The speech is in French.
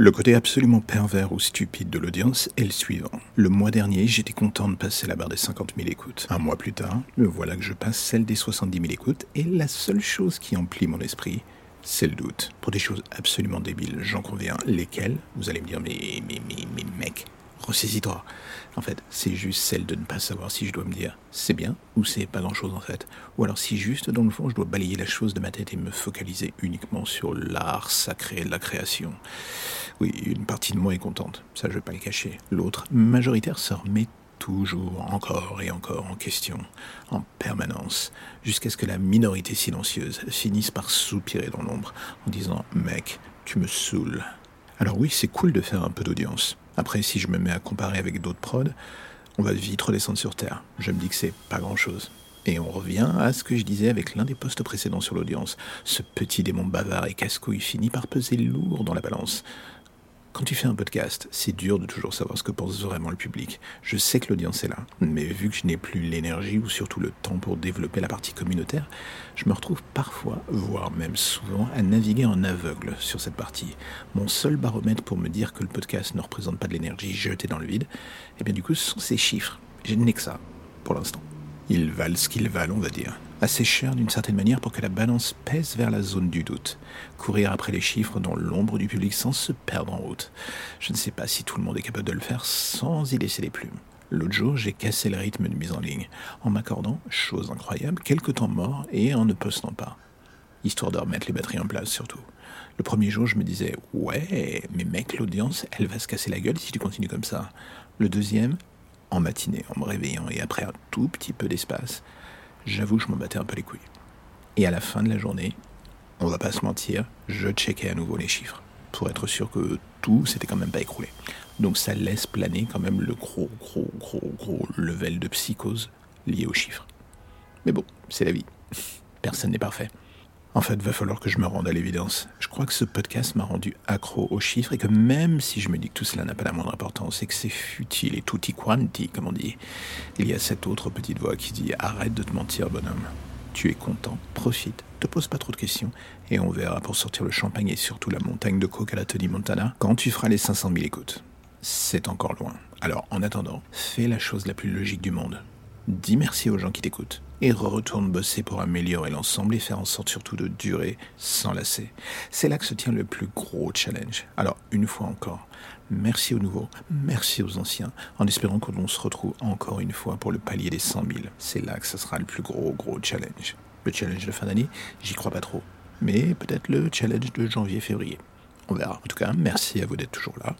Le côté absolument pervers ou stupide de l'audience est le suivant. Le mois dernier, j'étais content de passer la barre des 50 000 écoutes. Un mois plus tard, me voilà que je passe celle des 70 000 écoutes et la seule chose qui emplit mon esprit, c'est le doute. Pour des choses absolument débiles, j'en conviens. Lesquelles? Vous allez me dire, mais, mais, mais, mais mec, En fait, c'est juste celle de ne pas savoir si je dois me dire c'est bien ou c'est pas grand-chose en fait. Ou alors si juste dans le fond je dois balayer la chose de ma tête et me focaliser uniquement sur l'art sacré de la création. Oui, une partie de moi est contente, ça je vais pas le cacher. L'autre, majoritaire, se remet toujours encore et encore en question, en permanence, jusqu'à ce que la minorité silencieuse finisse par soupirer dans l'ombre en disant Mec, tu me saoules. Alors oui, c'est cool de faire un peu d'audience. Après, si je me mets à comparer avec d'autres prods, on va vite redescendre sur Terre. Je me dis que c'est pas grand-chose. Et on revient à ce que je disais avec l'un des postes précédents sur l'audience. Ce petit démon bavard et casse-couille finit par peser lourd dans la balance. Quand tu fais un podcast, c'est dur de toujours savoir ce que pense vraiment le public. Je sais que l'audience est là, mais vu que je n'ai plus l'énergie ou surtout le temps pour développer la partie communautaire, je me retrouve parfois, voire même souvent, à naviguer en aveugle sur cette partie. Mon seul baromètre pour me dire que le podcast ne représente pas de l'énergie jetée dans le vide, et eh bien du coup ce sont ces chiffres. Je n'ai que ça, pour l'instant. Ils valent ce qu'ils valent, on va dire assez cher d'une certaine manière pour que la balance pèse vers la zone du doute. Courir après les chiffres dans l'ombre du public sans se perdre en route. Je ne sais pas si tout le monde est capable de le faire sans y laisser les plumes. L'autre jour, j'ai cassé le rythme de mise en ligne, en m'accordant, chose incroyable, quelques temps morts et en ne postant pas. Histoire de remettre les batteries en place surtout. Le premier jour, je me disais, ouais, mais mec, l'audience, elle va se casser la gueule si tu continues comme ça. Le deuxième, en matinée, en me réveillant et après un tout petit peu d'espace, j'avoue que je m'en battais un peu les couilles. Et à la fin de la journée, on va pas se mentir, je checkais à nouveau les chiffres pour être sûr que tout s'était quand même pas écroulé. Donc ça laisse planer quand même le gros, gros, gros, gros level de psychose lié aux chiffres. Mais bon, c'est la vie. Personne n'est parfait. En fait, va falloir que je me rende à l'évidence. Je crois que ce podcast m'a rendu accro aux chiffres et que même si je me dis que tout cela n'a pas la moindre importance et que c'est futile et tutti quanti, comme on dit, il y a cette autre petite voix qui dit arrête de te mentir, bonhomme. Tu es content, profite, te pose pas trop de questions et on verra pour sortir le champagne et surtout la montagne de coke à la Tony Montana quand tu feras les 500 000 écoutes. C'est encore loin. Alors, en attendant, fais la chose la plus logique du monde. Dis merci aux gens qui t'écoutent et retourne bosser pour améliorer l'ensemble et faire en sorte surtout de durer sans lasser. C'est là que se tient le plus gros challenge. Alors, une fois encore, merci aux nouveaux, merci aux anciens, en espérant que l'on se retrouve encore une fois pour le palier des 100 000. C'est là que ce sera le plus gros, gros challenge. Le challenge de fin d'année, j'y crois pas trop. Mais peut-être le challenge de janvier-février. On verra. En tout cas, merci à vous d'être toujours là.